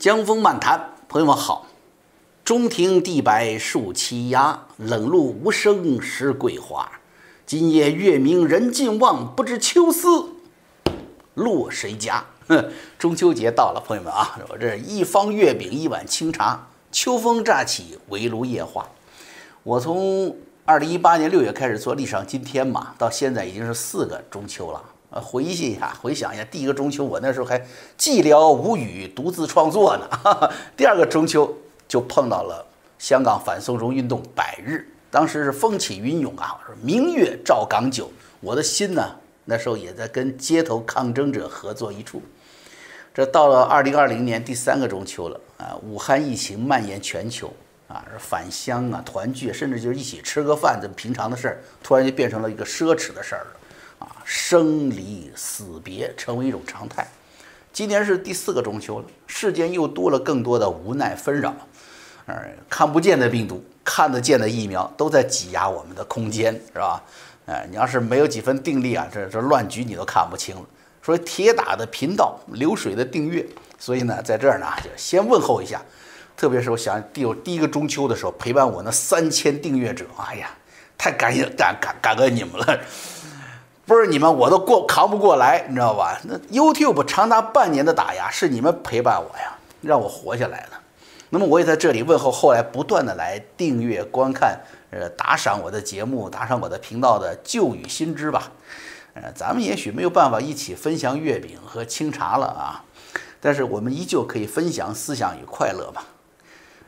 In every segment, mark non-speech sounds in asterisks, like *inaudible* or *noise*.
江风漫谈，朋友们好。中庭地白树栖鸦，冷露无声湿桂花。今夜月明人尽望，不知秋思落谁家？哼，*laughs* 中秋节到了，朋友们啊，我这一方月饼一碗清茶，秋风乍起，围炉夜话。我从二零一八年六月开始做《历史上今天》嘛，到现在已经是四个中秋了。呃，回忆一下，回想一下，第一个中秋我那时候还寂寥无语，独自创作呢。哈哈第二个中秋就碰到了香港反送中运动百日，当时是风起云涌啊，说明月照港九，我的心呢那时候也在跟街头抗争者合作一处。这到了二零二零年第三个中秋了啊，武汉疫情蔓延全球啊，返乡啊、团聚，甚至就是一起吃个饭这么平常的事儿，突然就变成了一个奢侈的事儿了。生离死别成为一种常态。今年是第四个中秋了，世间又多了更多的无奈纷扰。呃，看不见的病毒，看得见的疫苗，都在挤压我们的空间，是吧？呃，你要是没有几分定力啊，这这乱局你都看不清了。说铁打的频道，流水的订阅，所以呢，在这儿呢，就先问候一下。特别是我想第有第一个中秋的时候，陪伴我那三千订阅者，哎呀，太感谢感感感恩你们了。不是你们，我都过扛不过来，你知道吧？那 YouTube 长达半年的打压，是你们陪伴我呀，让我活下来的。那么我也在这里问候后来不断的来订阅、观看、呃打赏我的节目、打赏我的频道的旧与新知吧。呃，咱们也许没有办法一起分享月饼和清茶了啊，但是我们依旧可以分享思想与快乐吧。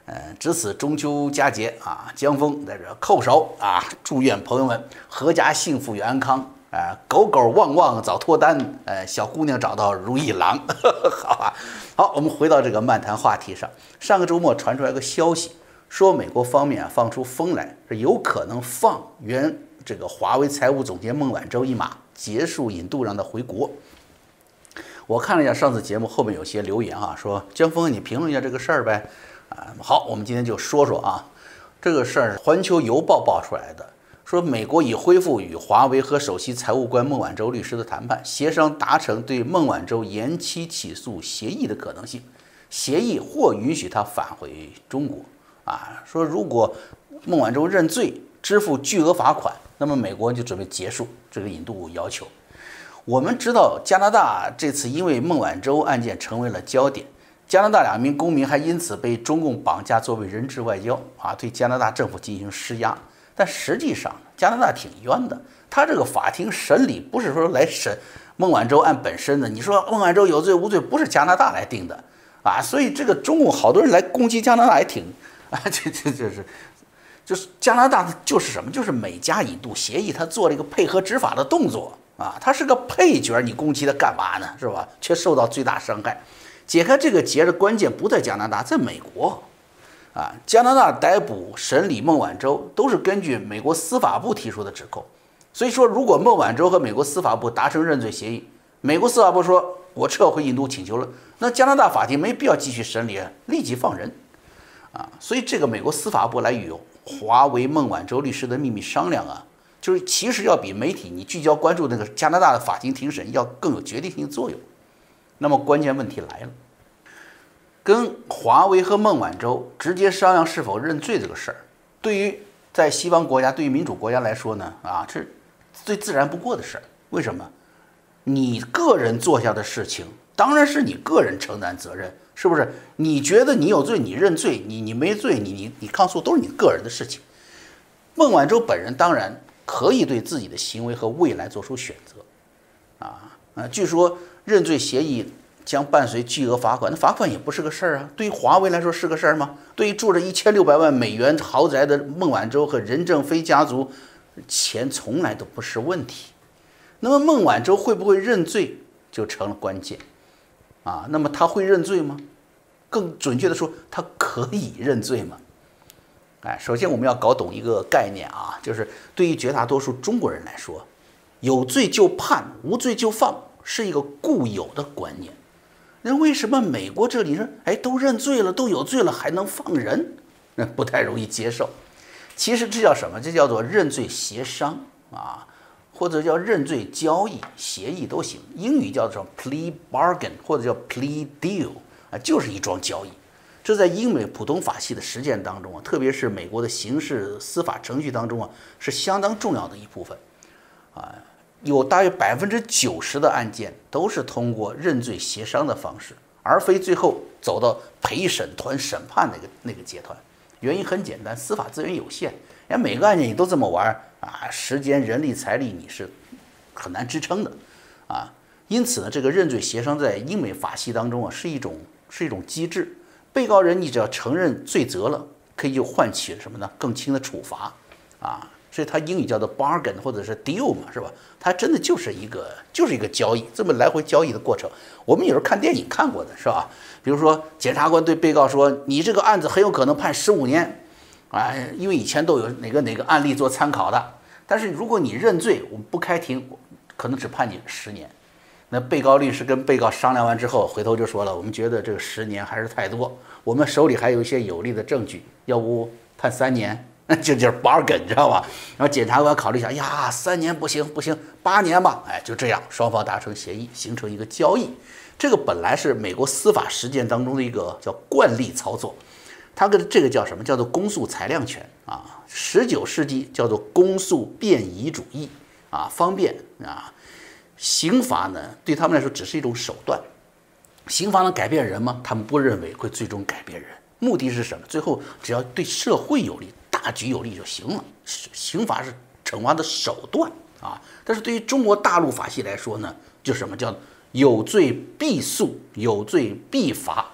呃，值此中秋佳节啊，江峰在这叩首啊，祝愿朋友们阖家幸福与安康。啊，狗狗旺旺早脱单，呃，小姑娘找到如意郎，*laughs* 好吧。好，我们回到这个漫谈话题上。上个周末传出来个消息，说美国方面放出风来，是有可能放原这个华为财务总监孟晚舟一马，结束引渡让他回国。我看了一下上次节目后面有些留言啊，说江峰你评论一下这个事儿呗。啊，好，我们今天就说说啊，这个事儿，《环球邮报》爆出来的。说美国已恢复与华为和首席财务官孟晚舟律师的谈判，协商达成对孟晚舟延期起诉协议的可能性。协议或允许他返回中国。啊，说如果孟晚舟认罪，支付巨额罚款，那么美国就准备结束这个引渡要求。我们知道加拿大这次因为孟晚舟案件成为了焦点，加拿大两名公民还因此被中共绑架作为人质外交啊，对加拿大政府进行施压。但实际上，加拿大挺冤的。他这个法庭审理不是说来审孟晚舟案本身的。你说孟晚舟有罪无罪，不是加拿大来定的啊。所以这个中共好多人来攻击加拿大也挺啊，这这这是就是加拿大就是什么？就是美加引渡协议，他做了一个配合执法的动作啊。他是个配角，你攻击他干嘛呢？是吧？却受到最大伤害。解开这个结的关键不在加拿大，在美国。啊，加拿大逮捕审理孟晚舟都是根据美国司法部提出的指控，所以说如果孟晚舟和美国司法部达成认罪协议，美国司法部说我撤回引渡请求了，那加拿大法庭没必要继续审理，立即放人。啊，所以这个美国司法部来与华为孟晚舟律师的秘密商量啊，就是其实要比媒体你聚焦关注那个加拿大的法庭庭审要更有决定性作用。那么关键问题来了。跟华为和孟晚舟直接商量是否认罪这个事儿，对于在西方国家，对于民主国家来说呢，啊，这最自然不过的事儿。为什么？你个人做下的事情，当然是你个人承担责任，是不是？你觉得你有罪，你认罪；你你没罪，你你你抗诉，都是你个人的事情。孟晚舟本人当然可以对自己的行为和未来做出选择，啊啊，据说认罪协议。将伴随巨额罚款，那罚款也不是个事儿啊。对于华为来说是个事儿吗？对于住着一千六百万美元豪宅的孟晚舟和任正非家族，钱从来都不是问题。那么孟晚舟会不会认罪就成了关键啊？那么他会认罪吗？更准确的说，他可以认罪吗？哎，首先我们要搞懂一个概念啊，就是对于绝大多数中国人来说，有罪就判，无罪就放，是一个固有的观念。那为什么美国这里说，哎，都认罪了，都有罪了，还能放人？那 *laughs* 不太容易接受。其实这叫什么？这叫做认罪协商啊，或者叫认罪交易协议都行。英语叫做 plea bargain，或者叫 plea deal 啊，就是一桩交易。这在英美普通法系的实践当中啊，特别是美国的刑事司法程序当中啊，是相当重要的一部分。啊，有大约百分之九十的案件都是通过认罪协商的方式，而非最后走到陪审团审判那个那个阶段。原因很简单，司法资源有限，人每个案件你都这么玩啊，时间、人力、财力你是很难支撑的啊。因此呢，这个认罪协商在英美法系当中啊，是一种是一种机制。被告人，你只要承认罪责了，可以就换取什么呢？更轻的处罚，啊，所以它英语叫做 bargain 或者是 deal 嘛，是吧？它真的就是一个就是一个交易，这么来回交易的过程。我们有时候看电影看过的是吧？比如说检察官对被告说：“你这个案子很有可能判十五年，啊，因为以前都有哪个哪个案例做参考的。但是如果你认罪，我们不开庭，可能只判你十年。”那被告律师跟被告商量完之后，回头就说了：“我们觉得这个十年还是太多，我们手里还有一些有力的证据，要不判三年？那 *laughs* 就就是 bargain，你知道吧？”然后检察官考虑一下：“呀，三年不行，不行，八年吧。”哎，就这样，双方达成协议，形成一个交易。这个本来是美国司法实践当中的一个叫惯例操作，它跟这个叫什么？叫做公诉裁量权啊。十九世纪叫做公诉便宜主义啊，方便啊。刑罚呢，对他们来说只是一种手段。刑罚能改变人吗？他们不认为会最终改变人。目的是什么？最后只要对社会有利、大局有利就行了。刑罚是惩罚的手段啊。但是对于中国大陆法系来说呢，就什么叫有罪必诉，有罪必罚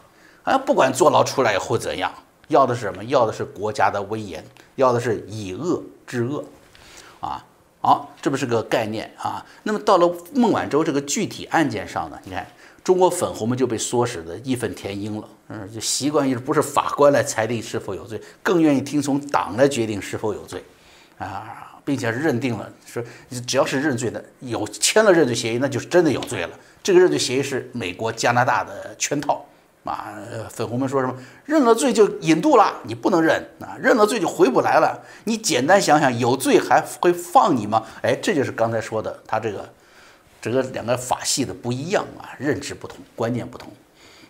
啊！不管坐牢出来以后怎样，要的是什么？要的是国家的威严，要的是以恶治恶啊。好，这不是个概念啊。那么到了孟晚舟这个具体案件上呢，你看中国粉红们就被唆使的义愤填膺了，嗯，就习惯于不是法官来裁定是否有罪，更愿意听从党来决定是否有罪，啊，并且是认定了说只要是认罪的，有签了认罪协议，那就是真的有罪了。这个认罪协议是美国、加拿大的圈套。啊，粉红们说什么认了罪就引渡了？你不能认啊！认了罪就回不来了。你简单想想，有罪还会放你吗？哎，这就是刚才说的，他这个这个两个法系的不一样啊，认知不同，观念不同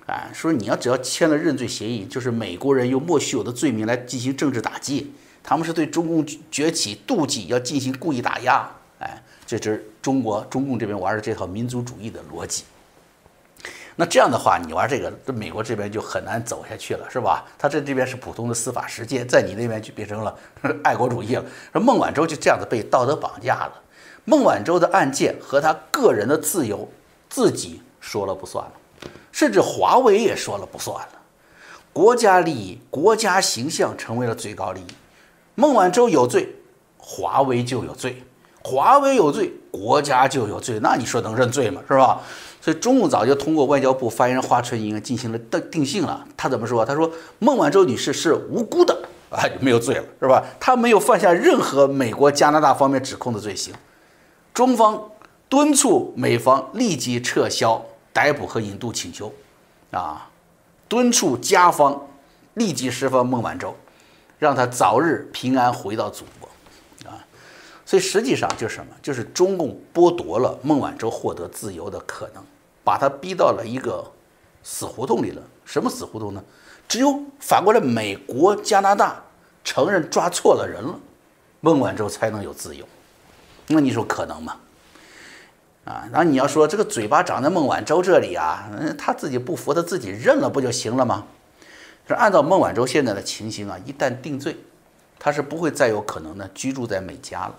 啊。说你要只要签了认罪协议，就是美国人用莫须有的罪名来进行政治打击，他们是对中共崛起妒忌，要进行故意打压。哎，这是中国中共这边玩的这套民族主义的逻辑。那这样的话，你玩这个，这美国这边就很难走下去了，是吧？他这这边是普通的司法实践，在你那边就变成了 *laughs* 爱国主义了。说孟晚舟就这样子被道德绑架了，孟晚舟的案件和他个人的自由，自己说了不算了，甚至华为也说了不算了。国家利益、国家形象成为了最高利益。孟晚舟有罪，华为就有罪；华为有罪，国家就有罪。那你说能认罪吗？是吧？所以中共早就通过外交部发言人华春莹进行了定定性了。他怎么说？他说孟晚舟女士是无辜的啊，没有罪了，是吧？她没有犯下任何美国、加拿大方面指控的罪行。中方敦促美方立即撤销逮捕和引渡请求，啊，敦促加方立即释放孟晚舟，让她早日平安回到祖国。啊所以实际上就是什么？就是中共剥夺了孟晚舟获得自由的可能，把他逼到了一个死胡同里了。什么死胡同呢？只有反过来，美国、加拿大承认抓错了人了，孟晚舟才能有自由。那你说可能吗？啊，那你要说这个嘴巴长在孟晚舟这里啊，他自己不服，他自己认了不就行了吗？是按照孟晚舟现在的情形啊，一旦定罪，他是不会再有可能呢居住在美加了。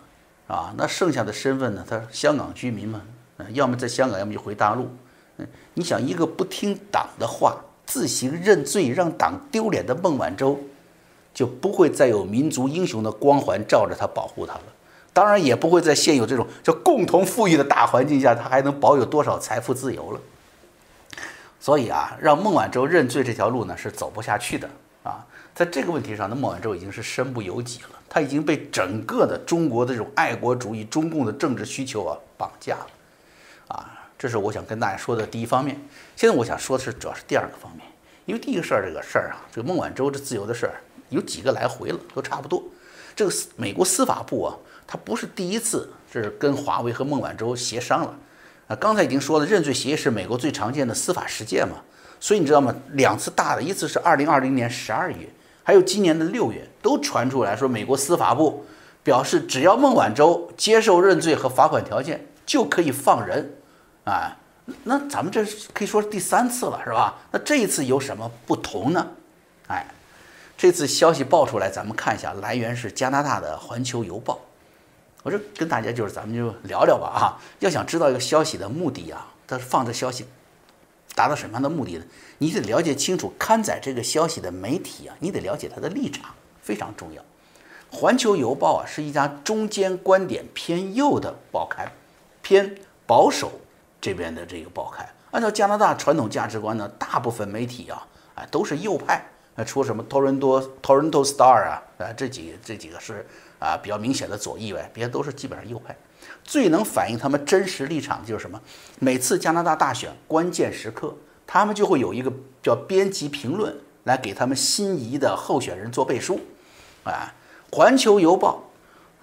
啊，那剩下的身份呢？他香港居民嘛，嗯，要么在香港，要么就回大陆。嗯，你想一个不听党的话、自行认罪、让党丢脸的孟晚舟，就不会再有民族英雄的光环罩着他、保护他了。当然，也不会在现有这种叫共同富裕的大环境下，他还能保有多少财富自由了。所以啊，让孟晚舟认罪这条路呢，是走不下去的啊。在这个问题上，那孟晚舟已经是身不由己了。他已经被整个的中国的这种爱国主义、中共的政治需求啊绑架了，啊，这是我想跟大家说的第一方面。现在我想说的是，主要是第二个方面，因为第一个事儿这个事儿啊，这个孟晚舟这自由的事儿有几个来回了，都差不多。这个美国司法部啊，他不是第一次这是跟华为和孟晚舟协商了，啊，刚才已经说了，认罪协议是美国最常见的司法实践嘛，所以你知道吗？两次大的，一次是二零二零年十二月，还有今年的六月，都传出来说美国司法部表示，只要孟晚舟接受认罪和罚款条件，就可以放人。啊，那咱们这可以说是第三次了，是吧？那这一次有什么不同呢？哎，这次消息爆出来，咱们看一下，来源是加拿大的《环球邮报》。我这跟大家就是咱们就聊聊吧啊！要想知道一个消息的目的啊，它放这消息达到什么样的目的呢？你得了解清楚刊载这个消息的媒体啊，你得了解它的立场，非常重要。《环球邮报》啊是一家中间观点偏右的报刊，偏保守这边的这个报刊。按照加拿大传统价值观呢，大部分媒体啊，啊都是右派。那除什么多伦多 Toronto Star 啊，啊这几这几个是。啊，比较明显的左翼外，别的都是基本上右派。最能反映他们真实立场的就是什么？每次加拿大大选关键时刻，他们就会有一个叫编辑评论来给他们心仪的候选人做背书。啊，《环球邮报》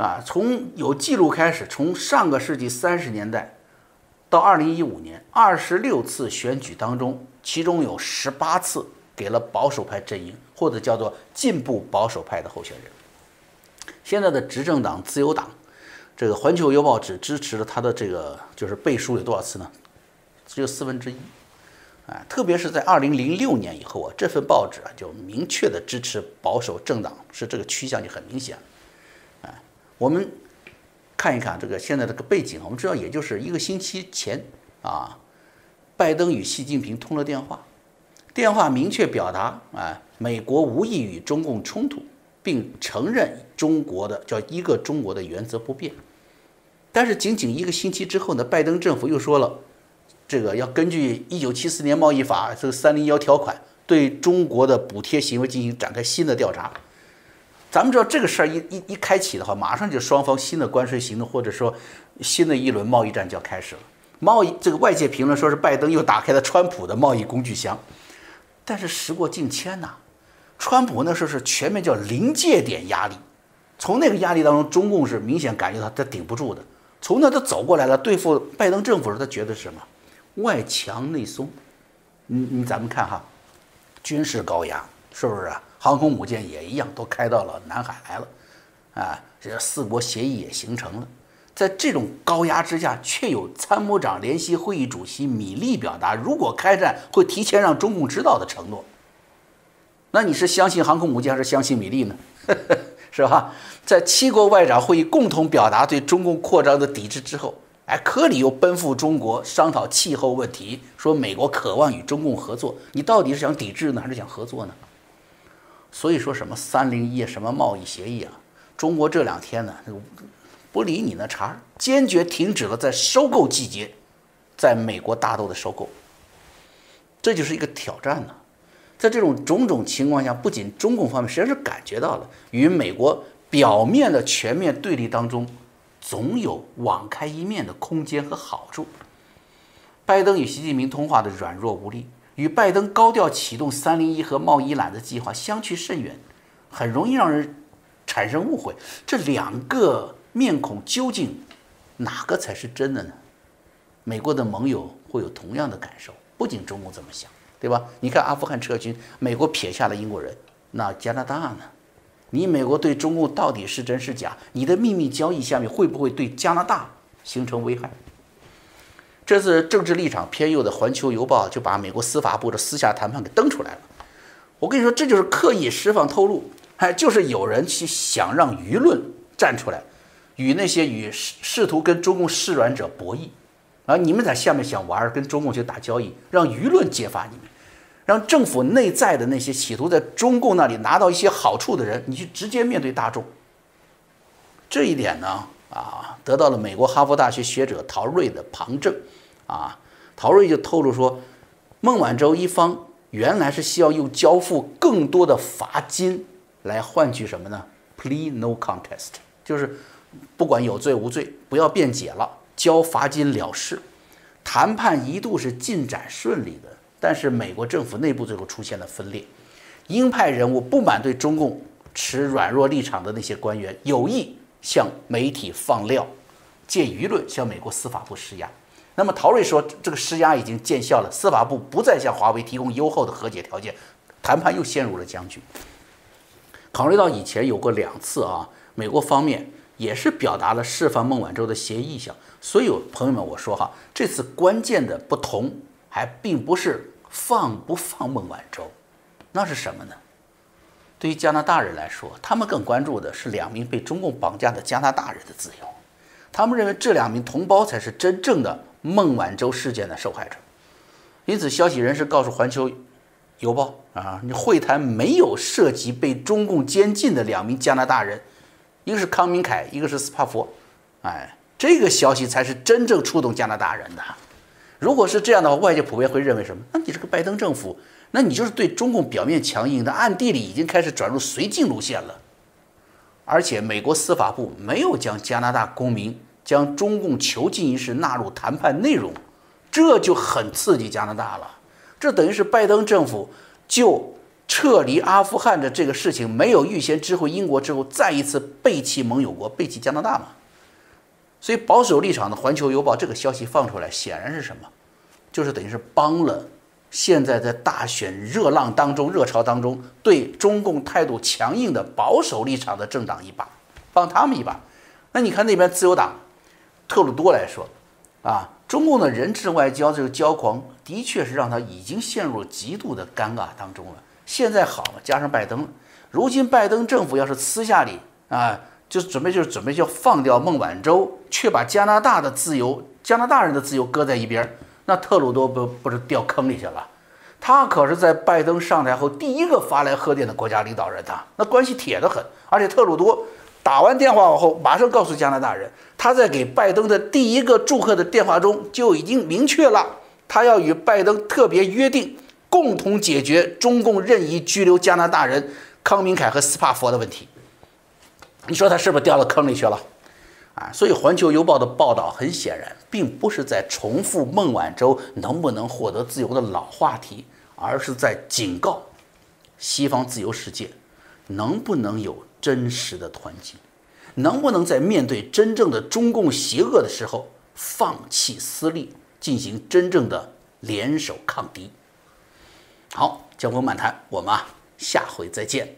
啊，从有记录开始，从上个世纪三十年代到二零一五年，二十六次选举当中，其中有十八次给了保守派阵营或者叫做进步保守派的候选人。现在的执政党自由党，这个《环球邮报》只支持了他的这个就是背书有多少次呢？只有四分之一，啊，特别是在二零零六年以后啊，这份报纸啊就明确的支持保守政党，是这个趋向就很明显了，啊，我们看一看这个现在这个背景，我们知道也就是一个星期前啊，拜登与习近平通了电话，电话明确表达啊，美国无意与中共冲突。并承认中国的叫一个中国的原则不变，但是仅仅一个星期之后呢，拜登政府又说了，这个要根据一九七四年贸易法这个三零幺条款，对中国的补贴行为进行展开新的调查。咱们知道这个事儿一一一开启的话，马上就双方新的关税行动或者说新的一轮贸易战就要开始了。贸易这个外界评论说是拜登又打开了川普的贸易工具箱，但是时过境迁呐。川普那时候是全面叫临界点压力，从那个压力当中，中共是明显感觉到他顶不住的。从那他走过来了，对付拜登政府时，他觉得是什么？外强内松。你你咱们看哈，军事高压是不是啊？航空母舰也一样，都开到了南海来了，啊，这四国协议也形成了。在这种高压之下，却有参谋长联席会议主席米利表达，如果开战会提前让中共知道的承诺。那你是相信航空母舰还是相信米利呢？是吧？在七国外长会议共同表达对中共扩张的抵制之后，哎，科里又奔赴中国商讨气候问题，说美国渴望与中共合作。你到底是想抵制呢，还是想合作呢？所以说什么三零一什么贸易协议啊，中国这两天呢不理你那茬，坚决停止了在收购季节在美国大豆的收购，这就是一个挑战呢。在这种种种情况下，不仅中共方面实际上是感觉到了，与美国表面的全面对立当中，总有网开一面的空间和好处。拜登与习近平通话的软弱无力，与拜登高调启动“三零一”和贸易揽的计划相去甚远，很容易让人产生误会。这两个面孔究竟哪个才是真的呢？美国的盟友会有同样的感受，不仅中共这么想。对吧？你看阿富汗撤军，美国撇下了英国人，那加拿大呢？你美国对中共到底是真是假？你的秘密交易下面会不会对加拿大形成危害？这次政治立场偏右的《环球邮报》就把美国司法部的私下谈判给登出来了。我跟你说，这就是刻意释放透露，哎，就是有人去想让舆论站出来，与那些与试试图跟中共示软者博弈。啊！你们在下面想玩，跟中共去打交易，让舆论揭发你们，让政府内在的那些企图在中共那里拿到一些好处的人，你去直接面对大众。这一点呢，啊，得到了美国哈佛大学学者陶瑞的旁证。啊，陶瑞就透露说，孟晚舟一方原来是需要用交付更多的罚金来换取什么呢？Plea no contest，就是不管有罪无罪，不要辩解了。交罚金了事，谈判一度是进展顺利的，但是美国政府内部最后出现了分裂，鹰派人物不满对中共持软弱立场的那些官员有意向媒体放料，借舆论向美国司法部施压，那么陶瑞说，这个施压已经见效了，司法部不再向华为提供优厚的和解条件，谈判又陷入了僵局。考虑到以前有过两次啊，美国方面也是表达了释放孟晚舟的协议意向，所以朋友们，我说哈，这次关键的不同还并不是放不放孟晚舟，那是什么呢？对于加拿大人来说，他们更关注的是两名被中共绑架的加拿大人的自由，他们认为这两名同胞才是真正的。孟晚舟事件的受害者，因此消息人士告诉《环球邮报》啊，你会谈没有涉及被中共监禁的两名加拿大人，一个是康明凯，一个是斯帕佛，哎，这个消息才是真正触动加拿大人的。如果是这样的话，外界普遍会认为什么？那你这个拜登政府，那你就是对中共表面强硬，但暗地里已经开始转入绥靖路线了。而且美国司法部没有将加拿大公民。将中共囚禁一事纳入谈判内容，这就很刺激加拿大了。这等于是拜登政府就撤离阿富汗的这个事情没有预先知会英国之后，再一次背弃盟友国，背弃加拿大嘛。所以保守立场的《环球邮报》这个消息放出来，显然是什么？就是等于是帮了现在在大选热浪当中、热潮当中对中共态度强硬的保守立场的政党一把，帮他们一把。那你看那边自由党。特鲁多来说，啊，中共的人质外交这个骄狂，的确是让他已经陷入极度的尴尬当中了。现在好了，加上拜登，如今拜登政府要是私下里啊，就准备就是准备要放掉孟晚舟，却把加拿大的自由、加拿大人的自由搁在一边，那特鲁多不不是掉坑里去了？他可是在拜登上台后第一个发来贺电的国家领导人呐，那关系铁得很，而且特鲁多。打完电话后，马上告诉加拿大人，他在给拜登的第一个祝贺的电话中就已经明确了，他要与拜登特别约定，共同解决中共任意拘留加拿大人康明凯和斯帕佛的问题。你说他是不是掉到坑里去了？啊，所以《环球邮报》的报道很显然，并不是在重复孟晚舟能不能获得自由的老话题，而是在警告西方自由世界，能不能有。真实的团结，能不能在面对真正的中共邪恶的时候放弃私利，进行真正的联手抗敌？好，江湖漫谈，我们啊下回再见。